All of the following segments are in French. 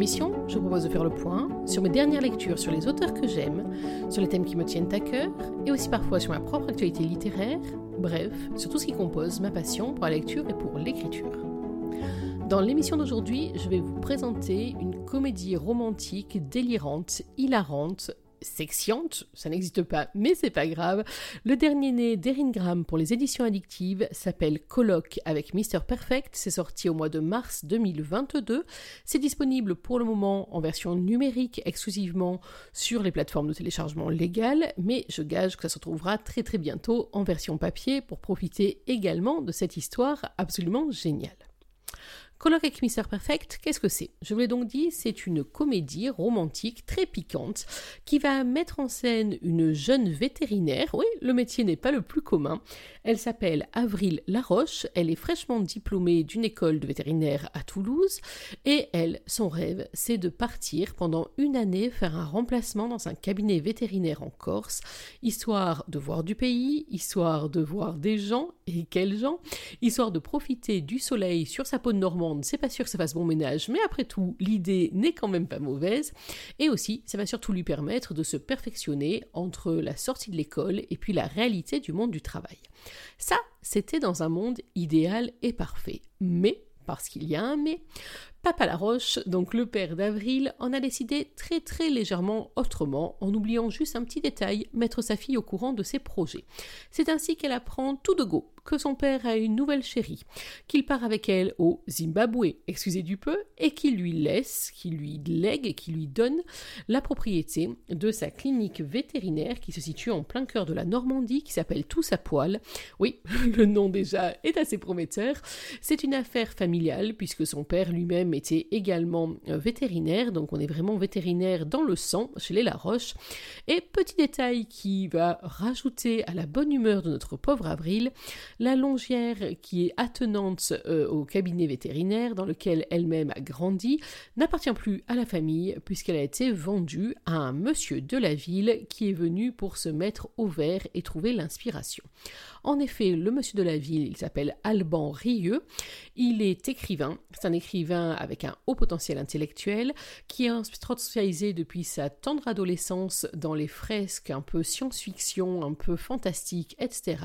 émission, je vous propose de faire le point sur mes dernières lectures sur les auteurs que j'aime, sur les thèmes qui me tiennent à cœur, et aussi parfois sur ma propre actualité littéraire, bref, sur tout ce qui compose ma passion pour la lecture et pour l'écriture. Dans l'émission d'aujourd'hui, je vais vous présenter une comédie romantique délirante, hilarante, sexiante, ça n'existe pas, mais c'est pas grave. Le dernier né d'Erin Graham pour les éditions addictives s'appelle Colloque avec Mr. Perfect. C'est sorti au mois de mars 2022. C'est disponible pour le moment en version numérique exclusivement sur les plateformes de téléchargement légales, mais je gage que ça se retrouvera très très bientôt en version papier pour profiter également de cette histoire absolument géniale. Colloque avec Mr. Perfect, qu'est-ce que c'est? Je vous l'ai donc dit, c'est une comédie romantique très piquante qui va mettre en scène une jeune vétérinaire. Oui, le métier n'est pas le plus commun. Elle s'appelle Avril Laroche, elle est fraîchement diplômée d'une école de vétérinaire à Toulouse et elle, son rêve, c'est de partir pendant une année faire un remplacement dans un cabinet vétérinaire en Corse, histoire de voir du pays, histoire de voir des gens, et quels gens, histoire de profiter du soleil sur sa peau de c'est pas sûr que ça fasse bon ménage, mais après tout, l'idée n'est quand même pas mauvaise. Et aussi, ça va surtout lui permettre de se perfectionner entre la sortie de l'école et puis la réalité du monde du travail. Ça, c'était dans un monde idéal et parfait. Mais, parce qu'il y a un mais, Papa Laroche, donc le père d'Avril, en a décidé très très légèrement autrement, en oubliant juste un petit détail, mettre sa fille au courant de ses projets. C'est ainsi qu'elle apprend tout de go que son père a une nouvelle chérie, qu'il part avec elle au Zimbabwe, excusez du peu, et qu'il lui laisse, qu'il lui lègue qu'il lui donne la propriété de sa clinique vétérinaire qui se situe en plein cœur de la Normandie, qui s'appelle Tous à poil. Oui, le nom déjà est assez prometteur. C'est une affaire familiale puisque son père lui-même était également euh, vétérinaire, donc on est vraiment vétérinaire dans le sang chez les Laroche. Et petit détail qui va rajouter à la bonne humeur de notre pauvre Avril, la longière qui est attenante euh, au cabinet vétérinaire dans lequel elle-même a grandi n'appartient plus à la famille puisqu'elle a été vendue à un monsieur de la ville qui est venu pour se mettre au vert et trouver l'inspiration. En effet, le monsieur de la ville, il s'appelle Alban Rieux. Il est écrivain. C'est un écrivain avec un haut potentiel intellectuel qui est spécialisé depuis sa tendre adolescence dans les fresques un peu science-fiction, un peu fantastique, etc.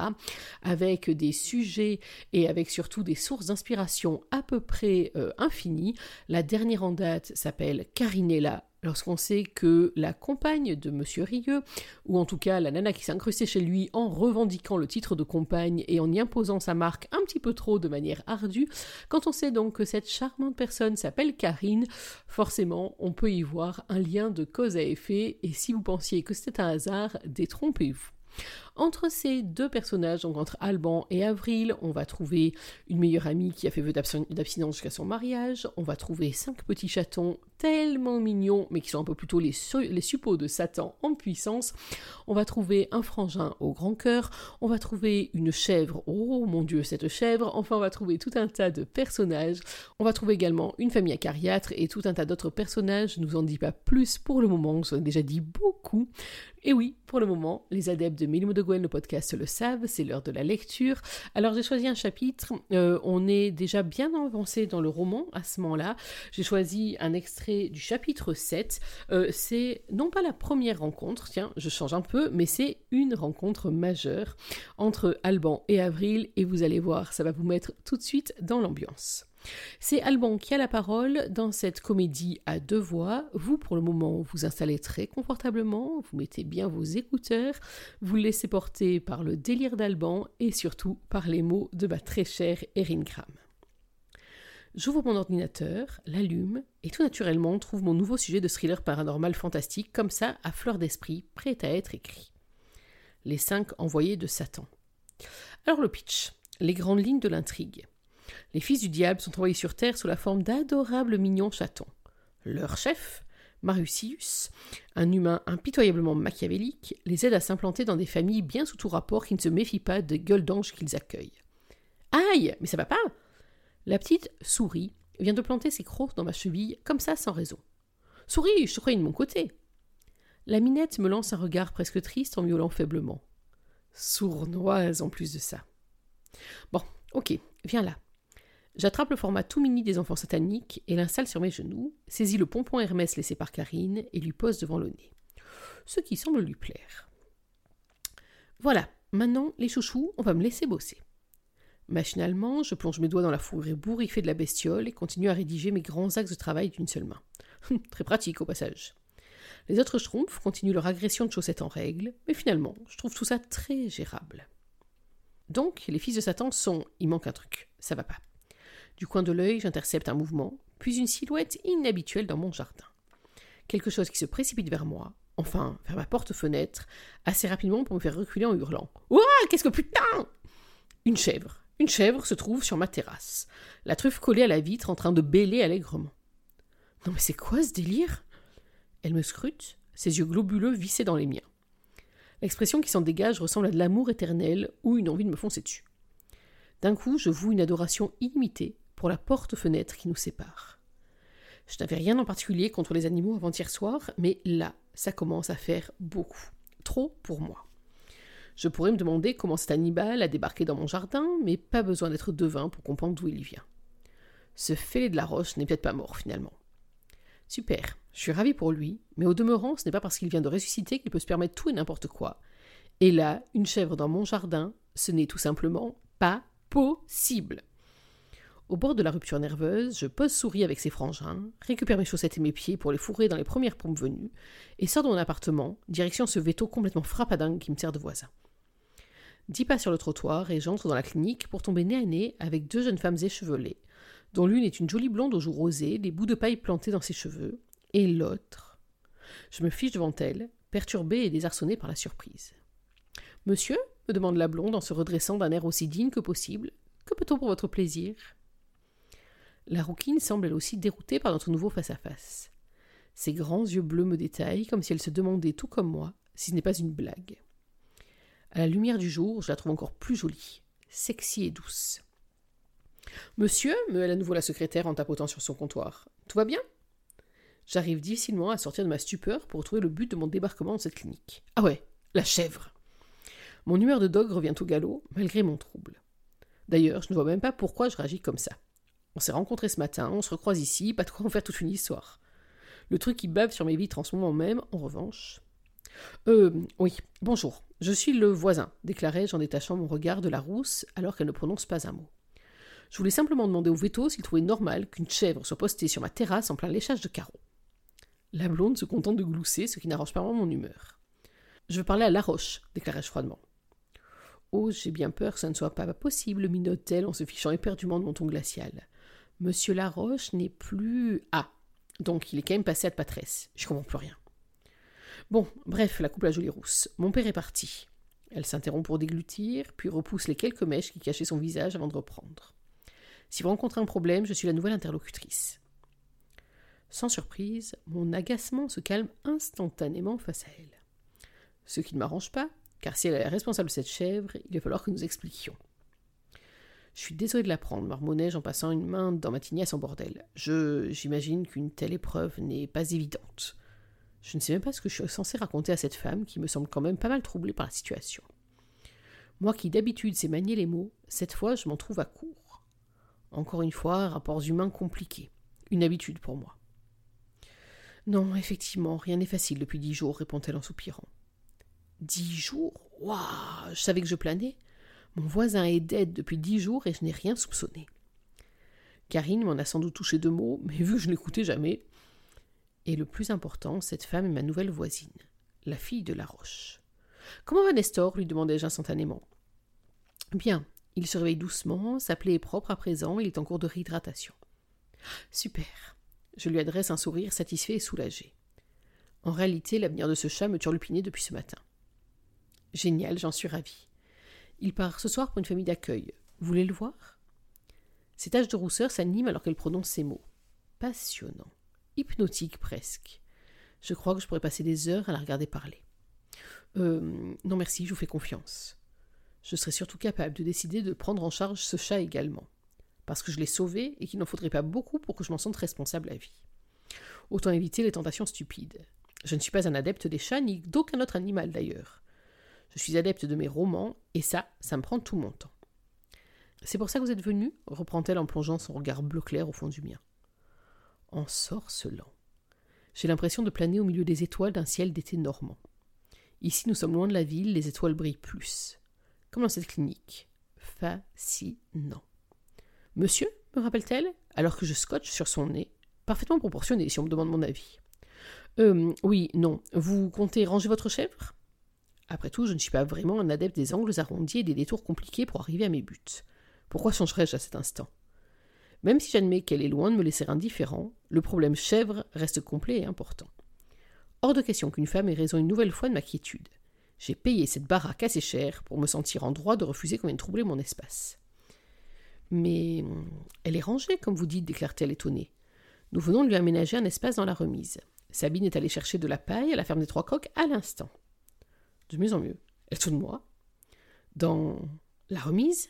Avec des sujets et avec surtout des sources d'inspiration à peu près euh, infinies. La dernière en date s'appelle Carinella lorsqu'on sait que la compagne de Monsieur Rieux, ou en tout cas la nana qui s'est incrustée chez lui en revendiquant le titre de compagne et en y imposant sa marque un petit peu trop de manière ardue, quand on sait donc que cette charmante personne s'appelle Karine, forcément on peut y voir un lien de cause à effet, et si vous pensiez que c'était un hasard, détrompez-vous. Entre ces deux personnages, donc entre Alban et Avril, on va trouver une meilleure amie qui a fait vœu d'abstinence jusqu'à son mariage, on va trouver cinq petits chatons tellement mignons, mais qui sont un peu plutôt les, les suppôts de Satan en puissance, on va trouver un frangin au grand cœur, on va trouver une chèvre, oh mon dieu cette chèvre, enfin on va trouver tout un tas de personnages, on va trouver également une famille acariâtre et tout un tas d'autres personnages, je ne vous en dis pas plus pour le moment, je vous en ai déjà dit beaucoup, et oui, pour le moment, les adeptes de Mille de Gwen, le podcast, le savent, c'est l'heure de la lecture. Alors j'ai choisi un chapitre, euh, on est déjà bien avancé dans le roman à ce moment-là. J'ai choisi un extrait du chapitre 7. Euh, c'est non pas la première rencontre, tiens, je change un peu, mais c'est une rencontre majeure entre Alban et Avril, et vous allez voir, ça va vous mettre tout de suite dans l'ambiance. C'est Alban qui a la parole dans cette comédie à deux voix. Vous, pour le moment, vous installez très confortablement, vous mettez bien vos écouteurs, vous laissez porter par le délire d'Alban et surtout par les mots de ma très chère Erin Graham. J'ouvre mon ordinateur, l'allume et tout naturellement trouve mon nouveau sujet de thriller paranormal fantastique comme ça à fleur d'esprit, prêt à être écrit. Les cinq envoyés de Satan. Alors le pitch, les grandes lignes de l'intrigue. Les fils du diable sont envoyés sur Terre sous la forme d'adorables mignons chatons. Leur chef, Marusius, un humain impitoyablement machiavélique, les aide à s'implanter dans des familles bien sous tout rapport qui ne se méfient pas des gueules d'anges qu'ils accueillent. Aïe, mais ça va pas La petite souris vient de planter ses crocs dans ma cheville, comme ça sans raison. Souris, je te croyais de mon côté. La minette me lance un regard presque triste en miaulant faiblement. Sournoise en plus de ça. Bon, ok, viens là. J'attrape le format tout mini des enfants sataniques et l'installe sur mes genoux, saisis le pompon Hermès laissé par Karine et lui pose devant le nez. Ce qui semble lui plaire. Voilà, maintenant, les chouchous, on va me laisser bosser. Machinalement, je plonge mes doigts dans la fourrure bourriffée de la bestiole et continue à rédiger mes grands axes de travail d'une seule main. Très pratique au passage. Les autres schtroumpfs continuent leur agression de chaussettes en règle, mais finalement, je trouve tout ça très gérable. Donc, les fils de Satan sont. Il manque un truc, ça va pas. Du coin de l'œil, j'intercepte un mouvement, puis une silhouette inhabituelle dans mon jardin. Quelque chose qui se précipite vers moi, enfin, vers ma porte-fenêtre, assez rapidement pour me faire reculer en hurlant. Ouah, qu'est-ce que putain Une chèvre. Une chèvre se trouve sur ma terrasse, la truffe collée à la vitre en train de bêler allègrement. Non mais c'est quoi ce délire? Elle me scrute, ses yeux globuleux vissés dans les miens. L'expression qui s'en dégage ressemble à de l'amour éternel ou une envie de me foncer dessus. D'un coup, je voue une adoration illimitée pour la porte-fenêtre qui nous sépare. Je n'avais rien en particulier contre les animaux avant-hier soir, mais là, ça commence à faire beaucoup. Trop pour moi. Je pourrais me demander comment cet animal a débarqué dans mon jardin, mais pas besoin d'être devin pour comprendre d'où il vient. Ce fêlé de la roche n'est peut-être pas mort finalement. Super, je suis ravi pour lui, mais au demeurant, ce n'est pas parce qu'il vient de ressusciter qu'il peut se permettre tout et n'importe quoi. Et là, une chèvre dans mon jardin, ce n'est tout simplement pas possible. Au bord de la rupture nerveuse, je pose souris avec ses frangins, récupère mes chaussettes et mes pieds pour les fourrer dans les premières pompes venues, et sors de mon appartement, direction ce veto complètement frappadingue qui me sert de voisin. Dix pas sur le trottoir et j'entre dans la clinique pour tomber nez à nez avec deux jeunes femmes échevelées, dont l'une est une jolie blonde aux joues rosées, les bouts de paille plantés dans ses cheveux, et l'autre. Je me fiche devant elle, perturbée et désarçonnée par la surprise. Monsieur me demande la blonde en se redressant d'un air aussi digne que possible. Que peut-on pour votre plaisir? La rouquine semble elle aussi déroutée par notre nouveau face-à-face. Ses grands yeux bleus me détaillent comme si elle se demandait, tout comme moi, si ce n'est pas une blague. À la lumière du jour, je la trouve encore plus jolie, sexy et douce. Monsieur, me à nouveau la secrétaire en tapotant sur son comptoir. Tout va bien? J'arrive difficilement à sortir de ma stupeur pour trouver le but de mon débarquement dans cette clinique. Ah ouais, la chèvre mon humeur de dog revient au galop, malgré mon trouble. D'ailleurs, je ne vois même pas pourquoi je réagis comme ça. On s'est rencontrés ce matin, on se recroise ici, pas de quoi en faire toute une histoire. Le truc qui bave sur mes vitres en ce moment même, en revanche. Euh, oui, bonjour, je suis le voisin, déclarai-je en détachant mon regard de la rousse alors qu'elle ne prononce pas un mot. Je voulais simplement demander au veto s'il trouvait normal qu'une chèvre soit postée sur ma terrasse en plein léchage de carreaux. La blonde se contente de glousser, ce qui n'arrange pas vraiment mon humeur. Je veux parler à Laroche, déclarai-je froidement. Oh, j'ai bien peur que ça ne soit pas possible, minote-t-elle en se fichant éperdument de mon ton glacial. Monsieur Laroche n'est plus. Ah Donc il est quand même passé à de patresse. Je comprends plus rien. Bon, bref, la coupe la jolie rousse. Mon père est parti. Elle s'interrompt pour déglutir, puis repousse les quelques mèches qui cachaient son visage avant de reprendre. Si vous rencontrez un problème, je suis la nouvelle interlocutrice. Sans surprise, mon agacement se calme instantanément face à elle. Ce qui ne m'arrange pas, car si elle est responsable de cette chèvre, il va falloir que nous expliquions. Je suis désolé de l'apprendre, marmonnai-je en passant une main dans ma tignasse en bordel. Je j'imagine qu'une telle épreuve n'est pas évidente. Je ne sais même pas ce que je suis censé raconter à cette femme qui me semble quand même pas mal troublée par la situation. Moi qui d'habitude sais manier les mots, cette fois je m'en trouve à court. Encore une fois, rapports humains compliqués. Une habitude pour moi. Non, effectivement, rien n'est facile depuis dix jours, répond-elle en soupirant. Dix jours? Waouh Je savais que je planais. Mon voisin est dead depuis dix jours et je n'ai rien soupçonné. Karine m'en a sans doute touché deux mots, mais vu que je n'écoutais jamais. Et le plus important, cette femme est ma nouvelle voisine, la fille de la Roche. Comment va Nestor lui demandai-je instantanément. Bien, il se réveille doucement, sa plaie est propre à présent, il est en cours de réhydratation. Super. Je lui adresse un sourire satisfait et soulagé. En réalité, l'avenir de ce chat me turlupinait depuis ce matin. Génial, j'en suis ravie. Il part ce soir pour une famille d'accueil. Vous voulez le voir? Ses taches de rousseur s'animent alors qu'elle prononce ces mots. Passionnant. Hypnotique presque. Je crois que je pourrais passer des heures à la regarder parler. Euh, non merci, je vous fais confiance. Je serais surtout capable de décider de prendre en charge ce chat également. Parce que je l'ai sauvé et qu'il n'en faudrait pas beaucoup pour que je m'en sente responsable à vie. Autant éviter les tentations stupides. Je ne suis pas un adepte des chats ni d'aucun autre animal d'ailleurs. Je suis adepte de mes romans, et ça, ça me prend tout mon temps. C'est pour ça que vous êtes venu reprend-elle en plongeant son regard bleu clair au fond du mien. Ensorcelant. J'ai l'impression de planer au milieu des étoiles d'un ciel d'été normand. Ici, nous sommes loin de la ville, les étoiles brillent plus. Comme dans cette clinique? Fascinant. Monsieur me rappelle-t-elle, alors que je scotche sur son nez, parfaitement proportionné si on me demande mon avis. Euh, oui, non. Vous comptez ranger votre chèvre? Après tout, je ne suis pas vraiment un adepte des angles arrondis et des détours compliqués pour arriver à mes buts. Pourquoi changerais-je à cet instant? Même si j'admets qu'elle est loin de me laisser indifférent, le problème chèvre reste complet et important. Hors de question qu'une femme ait raison une nouvelle fois de ma quiétude. J'ai payé cette baraque assez cher pour me sentir en droit de refuser qu'on vienne troubler mon espace. Mais elle est rangée, comme vous dites, déclare-t-elle étonnée. Nous venons de lui aménager un espace dans la remise. Sabine est allée chercher de la paille à la ferme des Trois Coques à l'instant. De mieux en mieux. Elle de moi. Dans la remise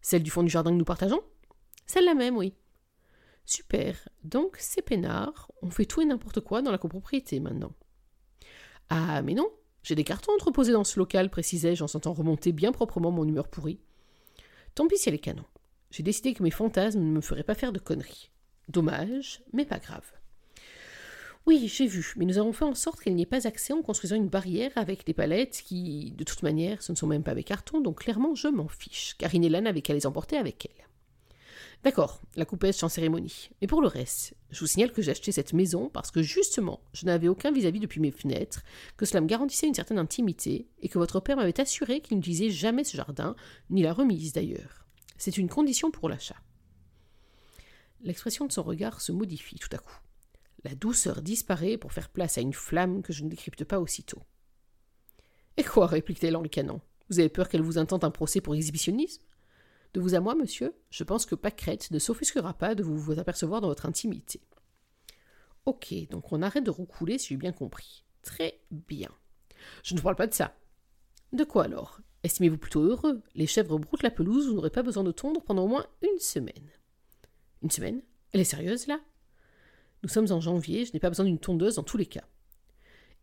Celle du fond du jardin que nous partageons Celle-là même, oui. Super. Donc, c'est peinard. On fait tout et n'importe quoi dans la copropriété maintenant. Ah, mais non. J'ai des cartons entreposés dans ce local, précisai-je en sentant remonter bien proprement mon humeur pourrie. Tant pis si elle est canon. J'ai décidé que mes fantasmes ne me feraient pas faire de conneries. Dommage, mais pas grave. Oui, j'ai vu, mais nous avons fait en sorte qu'elle n'y ait pas accès en construisant une barrière avec des palettes qui, de toute manière, ce ne sont même pas mes cartons, donc clairement je m'en fiche, car Inella n'avait qu'à les emporter avec elle. D'accord, la coupesse sans cérémonie. Mais pour le reste, je vous signale que j'ai acheté cette maison parce que justement, je n'avais aucun vis-à-vis depuis mes fenêtres, que cela me garantissait une certaine intimité, et que votre père m'avait assuré qu'il ne disait jamais ce jardin, ni la remise d'ailleurs. C'est une condition pour l'achat. L'expression de son regard se modifie tout à coup. La douceur disparaît pour faire place à une flamme que je ne décrypte pas aussitôt. Et quoi réplique-t-elle en ricanant. Vous avez peur qu'elle vous intente un procès pour exhibitionnisme? De vous à moi, monsieur, je pense que Pâquerette ne s'offusquera pas de vous, apercevoir dans votre intimité. Ok, donc on arrête de roucouler si j'ai bien compris. Très bien. Je ne parle pas de ça. De quoi alors? Estimez-vous plutôt heureux? Les chèvres broutent la pelouse, vous n'aurez pas besoin de tondre pendant au moins une semaine. Une semaine? Elle est sérieuse là? Nous sommes en janvier, je n'ai pas besoin d'une tondeuse dans tous les cas.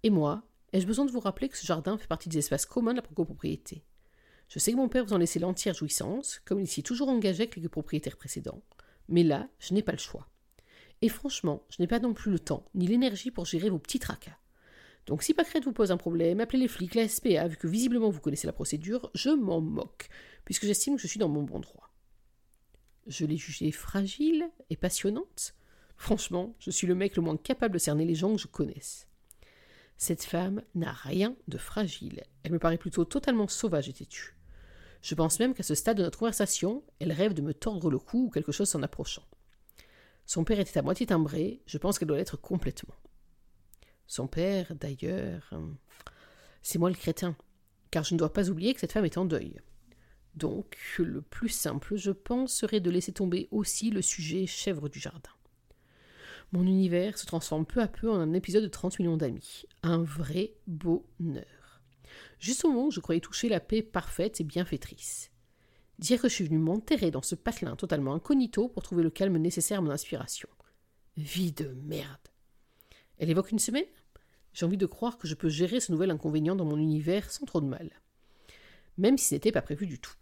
Et moi, ai-je besoin de vous rappeler que ce jardin fait partie des espaces communs de la copropriété je sais que mon père vous en laissait l'entière jouissance, comme il s'y est toujours engagé avec les propriétaires précédents. Mais là, je n'ai pas le choix. Et franchement, je n'ai pas non plus le temps ni l'énergie pour gérer vos petits tracas. Donc si Pacrette vous pose un problème, appelez les flics, la SPA, vu que visiblement vous connaissez la procédure, je m'en moque, puisque j'estime que je suis dans mon bon droit. Je l'ai jugée fragile et passionnante. Franchement, je suis le mec le moins capable de cerner les gens que je connaisse. Cette femme n'a rien de fragile. Elle me paraît plutôt totalement sauvage et têtue. Je pense même qu'à ce stade de notre conversation, elle rêve de me tordre le cou ou quelque chose s'en approchant. Son père était à moitié timbré, je pense qu'elle doit l'être complètement. Son père, d'ailleurs. Euh, c'est moi le crétin, car je ne dois pas oublier que cette femme est en deuil. Donc, le plus simple, je pense, serait de laisser tomber aussi le sujet chèvre du jardin. Mon univers se transforme peu à peu en un épisode de 30 millions d'amis. Un vrai bonheur. Juste au moment où je croyais toucher la paix parfaite et bienfaitrice. Dire que je suis venu m'enterrer dans ce patelin totalement incognito pour trouver le calme nécessaire à mon inspiration. Vie de merde. Elle évoque une semaine? J'ai envie de croire que je peux gérer ce nouvel inconvénient dans mon univers sans trop de mal. Même si ce n'était pas prévu du tout.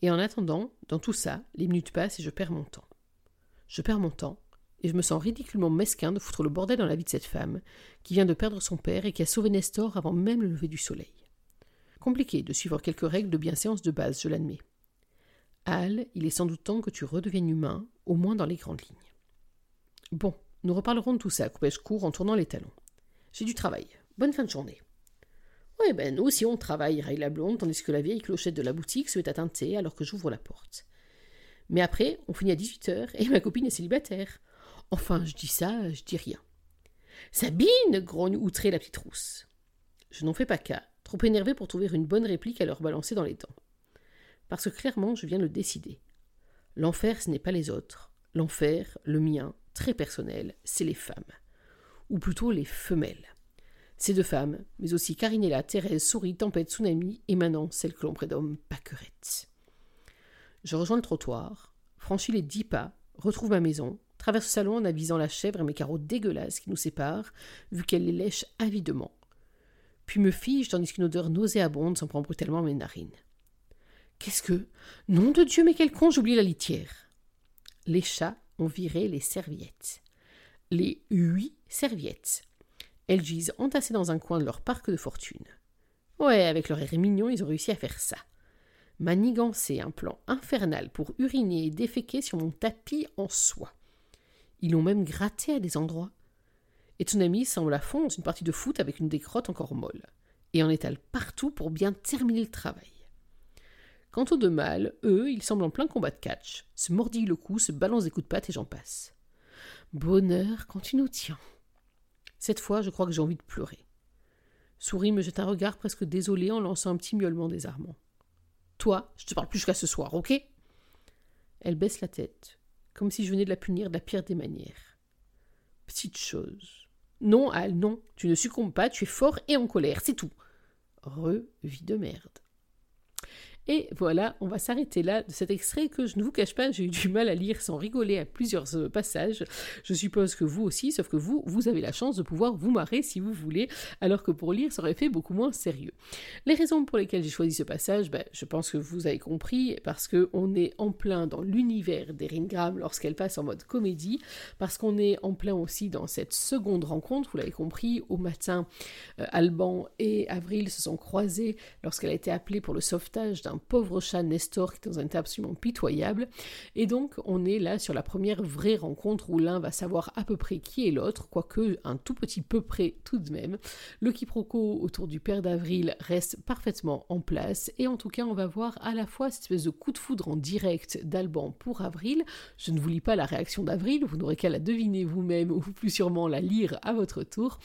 Et en attendant, dans tout ça, les minutes passent et je perds mon temps. Je perds mon temps et je me sens ridiculement mesquin de foutre le bordel dans la vie de cette femme, qui vient de perdre son père et qui a sauvé Nestor avant même le lever du soleil. Compliqué de suivre quelques règles de bienséance de base, je l'admets. Al, il est sans doute temps que tu redeviennes humain, au moins dans les grandes lignes. Bon, nous reparlerons de tout ça, coupai-je court en tournant les talons. J'ai du travail. Bonne fin de journée. Oui, ben nous aussi on travaille, raille la blonde, tandis que la vieille clochette de la boutique se met à teinter alors que j'ouvre la porte. Mais après, on finit à 18 heures et ma copine est célibataire. Enfin, je dis ça, je dis rien. Sabine grogne outrée la petite rousse. Je n'en fais pas cas, trop énervé pour trouver une bonne réplique à leur balancer dans les dents. Parce que clairement, je viens de décider. L'enfer, ce n'est pas les autres. L'enfer, le mien, très personnel, c'est les femmes. Ou plutôt les femelles. Ces deux femmes, mais aussi Carinella, Thérèse, Souris, Tempête, Tsunami et maintenant celle que l'on prénomme Paquerette. Je rejoins le trottoir, franchis les dix pas, retrouve ma maison, traverse le salon en avisant la chèvre et mes carreaux dégueulasses qui nous séparent, vu qu'elle les lèche avidement. Puis me fige tandis qu'une odeur nauséabonde s'en prend brutalement mes narines. Qu'est-ce que? Nom de Dieu, mais quel con, j'oublie la litière. Les chats ont viré les serviettes. Les huit serviettes. Elles gisent entassées dans un coin de leur parc de fortune. Ouais, avec leur air mignon, ils ont réussi à faire ça. Manigancer un plan infernal pour uriner et déféquer sur mon tapis en soie. Ils l'ont même gratté à des endroits. Et Tsunami semble à fond dans une partie de foot avec une décrotte encore molle, et en étale partout pour bien terminer le travail. Quant aux deux mâles, eux, ils semblent en plein combat de catch, se mordillent le cou, se balancent des coups de patte et j'en passe. Bonheur quand tu nous tiens. Cette fois, je crois que j'ai envie de pleurer. Souris me jette un regard presque désolé en lançant un petit miaulement désarmant. Toi, je te parle plus jusqu'à ce soir, ok? Elle baisse la tête, comme si je venais de la punir de la pire des manières. Petite chose. Non, Al, non, tu ne succombes pas, tu es fort et en colère, c'est tout. Re vie de merde. Et voilà, on va s'arrêter là de cet extrait que je ne vous cache pas, j'ai eu du mal à lire sans rigoler à plusieurs euh, passages. Je suppose que vous aussi, sauf que vous, vous avez la chance de pouvoir vous marrer si vous voulez, alors que pour lire, ça aurait fait beaucoup moins sérieux. Les raisons pour lesquelles j'ai choisi ce passage, ben, je pense que vous avez compris, parce qu'on est en plein dans l'univers d'Erin Graham lorsqu'elle passe en mode comédie, parce qu'on est en plein aussi dans cette seconde rencontre, vous l'avez compris, au matin, euh, Alban et Avril se sont croisés lorsqu'elle a été appelée pour le sauvetage d'un pauvre chat Nestor qui est dans un état absolument pitoyable. Et donc, on est là sur la première vraie rencontre où l'un va savoir à peu près qui est l'autre, quoique un tout petit peu près tout de même. Le quiproquo autour du père d'Avril reste parfaitement en place. Et en tout cas, on va voir à la fois cette espèce de coup de foudre en direct d'Alban pour Avril. Je ne vous lis pas la réaction d'Avril, vous n'aurez qu'à la deviner vous-même ou plus sûrement la lire à votre tour.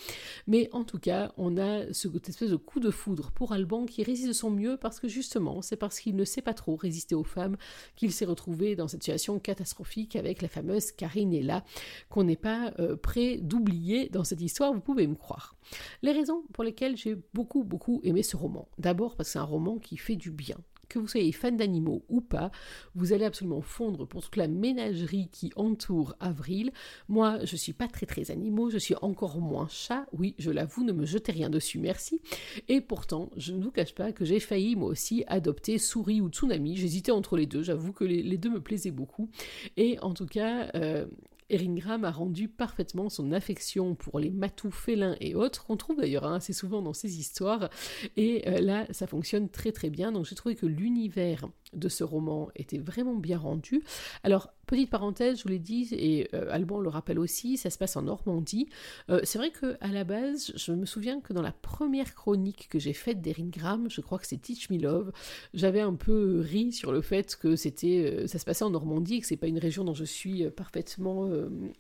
Mais en tout cas, on a ce espèce de coup de foudre pour Alban qui résiste de son mieux parce que justement, c'est parce qu'il ne sait pas trop résister aux femmes qu'il s'est retrouvé dans cette situation catastrophique avec la fameuse Karinella qu'on n'est pas euh, prêt d'oublier dans cette histoire, vous pouvez me croire. Les raisons pour lesquelles j'ai beaucoup beaucoup aimé ce roman. D'abord parce que c'est un roman qui fait du bien que vous soyez fan d'animaux ou pas, vous allez absolument fondre pour toute la ménagerie qui entoure Avril. Moi, je suis pas très très animaux, je suis encore moins chat, oui, je l'avoue, ne me jetez rien dessus, merci. Et pourtant, je ne vous cache pas que j'ai failli moi aussi adopter Souris ou Tsunami, j'hésitais entre les deux, j'avoue que les, deux me plaisaient beaucoup. Et en tout cas, euh, Eringram a rendu parfaitement son affection pour les matous félins et autres, qu'on trouve d'ailleurs hein, assez souvent dans ses histoires, et euh, là ça fonctionne très très bien, donc j'ai trouvé que l'univers de ce roman était vraiment bien rendu. Alors, petite parenthèse, je vous l'ai dit, et euh, Alban le rappelle aussi, ça se passe en Normandie. Euh, c'est vrai que à la base, je me souviens que dans la première chronique que j'ai faite d'Erin Graham, je crois que c'est Teach Me Love, j'avais un peu ri sur le fait que c'était, euh, ça se passait en Normandie, et que c'est pas une région dont je suis parfaitement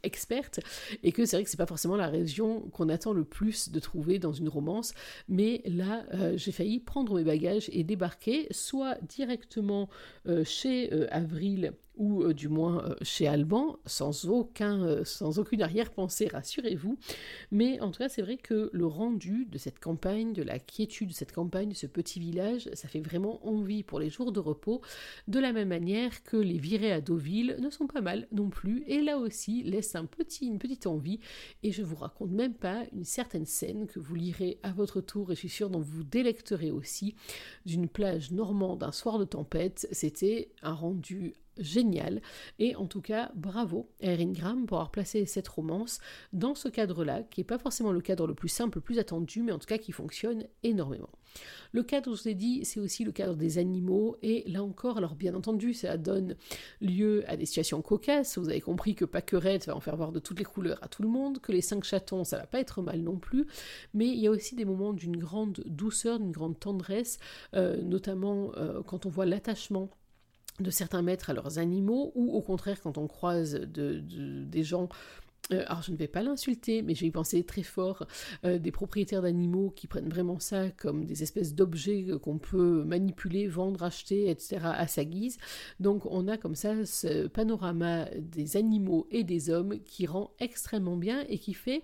experte, et que c'est vrai que c'est pas forcément la région qu'on attend le plus de trouver dans une romance, mais là, j'ai failli prendre mes bagages et débarquer, soit directement euh, chez euh, Avril ou euh, du moins euh, chez Alban, euh, sans aucune arrière-pensée, rassurez-vous. Mais en tout cas, c'est vrai que le rendu de cette campagne, de la quiétude de cette campagne, de ce petit village, ça fait vraiment envie pour les jours de repos, de la même manière que les virées à Deauville ne sont pas mal non plus, et là aussi laisse un petit, une petite envie, et je vous raconte même pas une certaine scène que vous lirez à votre tour, et je suis sûre dont vous délecterez aussi, d'une plage normande un soir de tempête, c'était un rendu génial. Et en tout cas, bravo Erin Graham pour avoir placé cette romance dans ce cadre-là, qui n'est pas forcément le cadre le plus simple, le plus attendu, mais en tout cas qui fonctionne énormément. Le cadre, je vous ai dit, c'est aussi le cadre des animaux, et là encore, alors bien entendu, ça donne lieu à des situations cocasses. Vous avez compris que Pacquerette va en faire voir de toutes les couleurs à tout le monde, que les cinq chatons, ça va pas être mal non plus, mais il y a aussi des moments d'une grande douceur, d'une grande tendresse, euh, notamment euh, quand on voit l'attachement de certains maîtres à leurs animaux, ou au contraire quand on croise des gens euh, alors je ne vais pas l'insulter, mais je vais y penser très fort, euh, des propriétaires d'animaux qui prennent vraiment ça comme des espèces d'objets qu'on peut manipuler, vendre, acheter, etc. à sa guise. Donc on a comme ça ce panorama des animaux et des hommes qui rend extrêmement bien et qui fait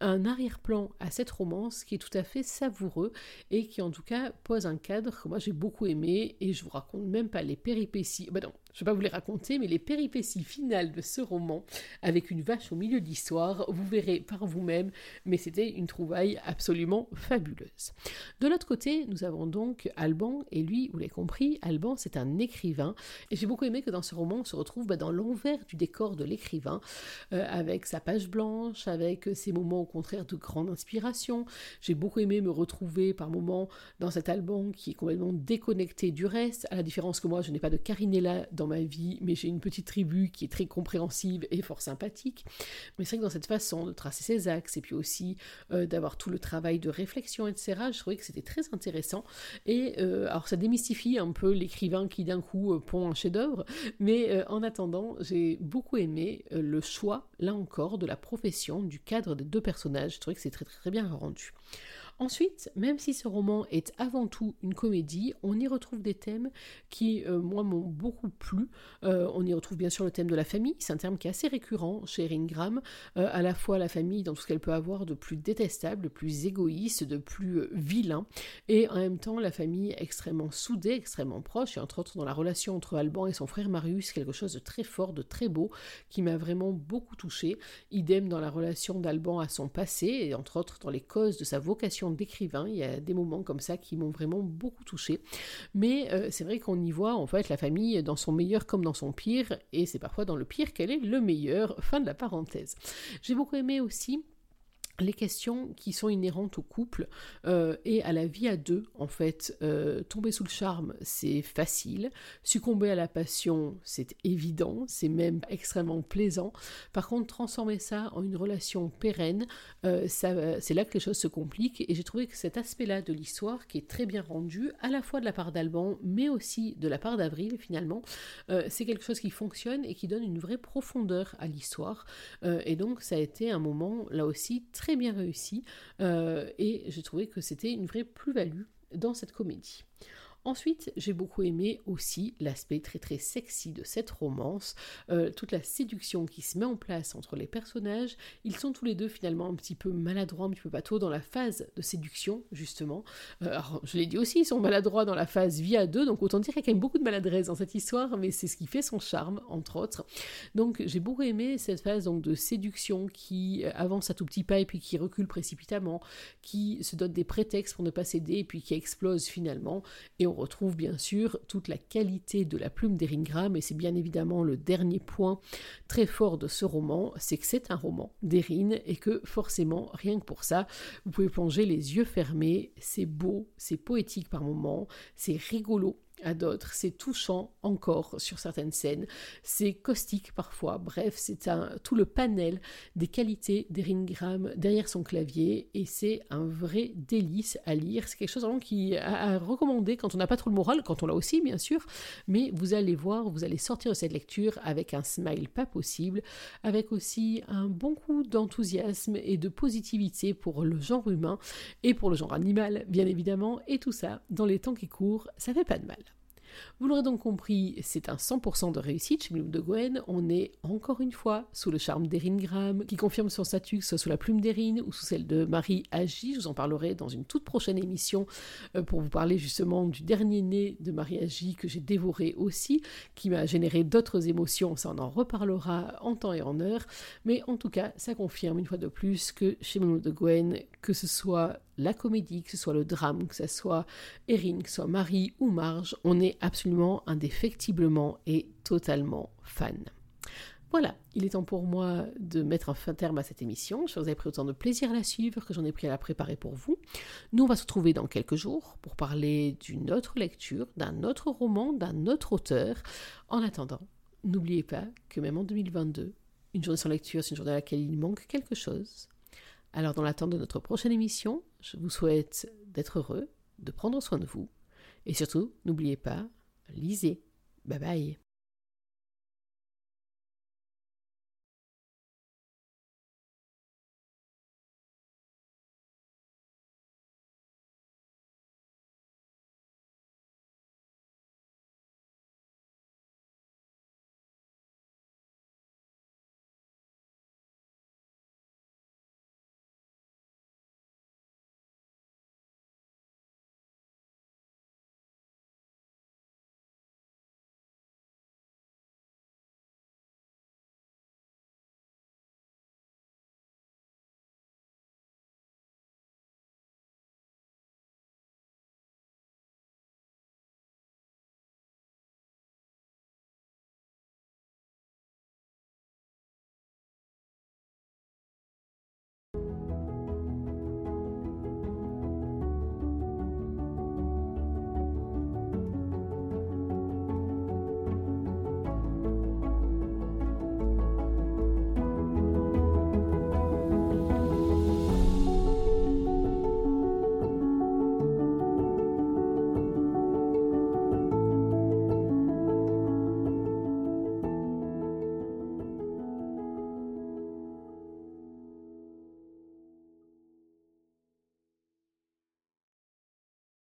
un arrière-plan à cette romance qui est tout à fait savoureux et qui en tout cas pose un cadre que moi j'ai beaucoup aimé et je vous raconte même pas les péripéties. Bah non, je vais pas vous les raconter, mais les péripéties finales de ce roman, avec une vache au milieu de l'histoire, vous verrez par vous-même, mais c'était une trouvaille absolument fabuleuse. De l'autre côté, nous avons donc Alban, et lui, vous l'avez compris, Alban, c'est un écrivain, et j'ai beaucoup aimé que dans ce roman, on se retrouve bah, dans l'envers du décor de l'écrivain, euh, avec sa page blanche, avec ses moments au contraire de grande inspiration. J'ai beaucoup aimé me retrouver par moments dans cet Alban qui est complètement déconnecté du reste, à la différence que moi, je n'ai pas de Carinella dans ma vie, mais j'ai une petite tribu qui est très compréhensive et fort sympathique. Mais c'est vrai que dans cette façon de tracer ses axes et puis aussi euh, d'avoir tout le travail de réflexion, etc., je trouvais que c'était très intéressant. Et euh, alors ça démystifie un peu l'écrivain qui d'un coup euh, pond un chef-d'œuvre, mais en attendant, j'ai beaucoup aimé le choix, là encore, de la profession, du cadre des deux Je trouvais que c'est très très bien rendu. Ensuite, même si ce roman est avant tout une comédie, on y retrouve des thèmes qui, euh, moi, m'ont beaucoup plu. Euh, on y retrouve bien sûr le thème de la famille, c'est un terme qui est assez récurrent chez Erin Graham, euh, à la fois la famille dans tout ce qu'elle peut avoir de plus détestable, de plus égoïste, de plus vilain, et en même temps la famille extrêmement soudée, extrêmement proche, et entre autres dans la relation entre Alban et son frère Marius, quelque chose de très fort, de très beau, qui m'a vraiment beaucoup touché. Idem dans la relation d'Alban à son passé, et entre autres dans les causes de sa vocation d'écrivain. Il y a des moments comme ça qui m'ont vraiment beaucoup touché. Mais euh, c'est vrai qu'on y voit en fait la famille dans son meilleur comme dans son pire, et c'est parfois dans le pire qu'elle est le meilleur. Fin de la parenthèse. J'ai beaucoup aimé aussi les questions qui sont inhérentes au couple euh, et à la vie à deux, en fait. Euh, tomber sous le charme, c'est facile. Succomber à la passion, c'est évident. C'est même extrêmement plaisant. Par contre, transformer ça en une relation pérenne, euh, c'est là que les choses se compliquent. Et j'ai trouvé que cet aspect-là de l'histoire, qui est très bien rendu, à la fois de la part d'Alban, mais aussi de la part d'Avril, finalement, c'est quelque chose qui fonctionne et qui donne une vraie profondeur à l'histoire. et donc, ça a été un moment, là aussi, très bien réussi euh, et j'ai trouvé que c'était une vraie plus-value dans cette comédie. Ensuite, j'ai beaucoup aimé aussi l'aspect très très sexy de cette romance, euh, toute la séduction qui se met en place entre les personnages. Ils sont tous les deux finalement un petit peu maladroits, un petit peu bateaux dans la phase de séduction, justement. Euh, alors, je l'ai dit aussi, ils sont maladroits dans la phase vie à deux, donc autant dire qu'il y a quand même beaucoup de maladresse dans cette histoire, mais c'est ce qui fait son charme, entre autres. Donc, j'ai beaucoup aimé cette phase donc, de séduction qui euh, avance à tout petit pas et puis qui recule précipitamment, qui se donne des prétextes pour ne pas céder et puis qui explose finalement. Et retrouve bien sûr toute la qualité de la plume d'Erin Graham, et c'est bien évidemment le dernier point très fort de ce roman, c'est que c'est un roman d'Erin, et que forcément, rien que pour ça, vous pouvez plonger les yeux fermés, c'est beau, c'est poétique par moments, c'est rigolo à d'autres, c'est touchant encore sur certaines scènes, c'est caustique parfois, bref, c'est tout le panel des qualités d'Erin Graham derrière son clavier et c'est un vrai délice à lire, c'est quelque chose vraiment qui à, recommander quand on n'a pas trop le moral, quand on l'a aussi bien sûr, mais vous allez voir, vous allez sortir de cette lecture avec un smile pas possible, avec aussi un bon coup d'enthousiasme et de positivité pour le genre humain et pour le genre animal bien évidemment, et tout ça dans les temps qui courent, ça fait pas de mal. Vous l'aurez donc compris, c'est un 100% de réussite chez Gloom de Gwen. On est encore une fois sous le charme d'Erin Graham, qui confirme son statut, que ce soit sous la plume d'Erin ou sous celle de Marie Agi. Je vous en parlerai dans une toute prochaine émission euh, pour vous parler justement du dernier né de Marie Agi que j'ai dévoré aussi, qui m'a généré d'autres émotions. Ça, on en reparlera en temps et en heure. Mais en tout cas, ça confirme une fois de plus que chez Gloom de Gwen, que ce soit la comédie, que ce soit le drame, que ce soit Erin, que ce soit Marie ou Marge, on est absolument, indéfectiblement et totalement fan. Voilà, il est temps pour moi de mettre un fin terme à cette émission. Je vous ai pris autant de plaisir à la suivre que j'en ai pris à la préparer pour vous. Nous, on va se retrouver dans quelques jours pour parler d'une autre lecture, d'un autre roman, d'un autre auteur. En attendant, n'oubliez pas que même en 2022, une journée sans lecture, c'est une journée à laquelle il manque quelque chose. Alors, dans l'attente de notre prochaine émission, je vous souhaite d'être heureux, de prendre soin de vous, et surtout, n'oubliez pas, lisez. Bye bye.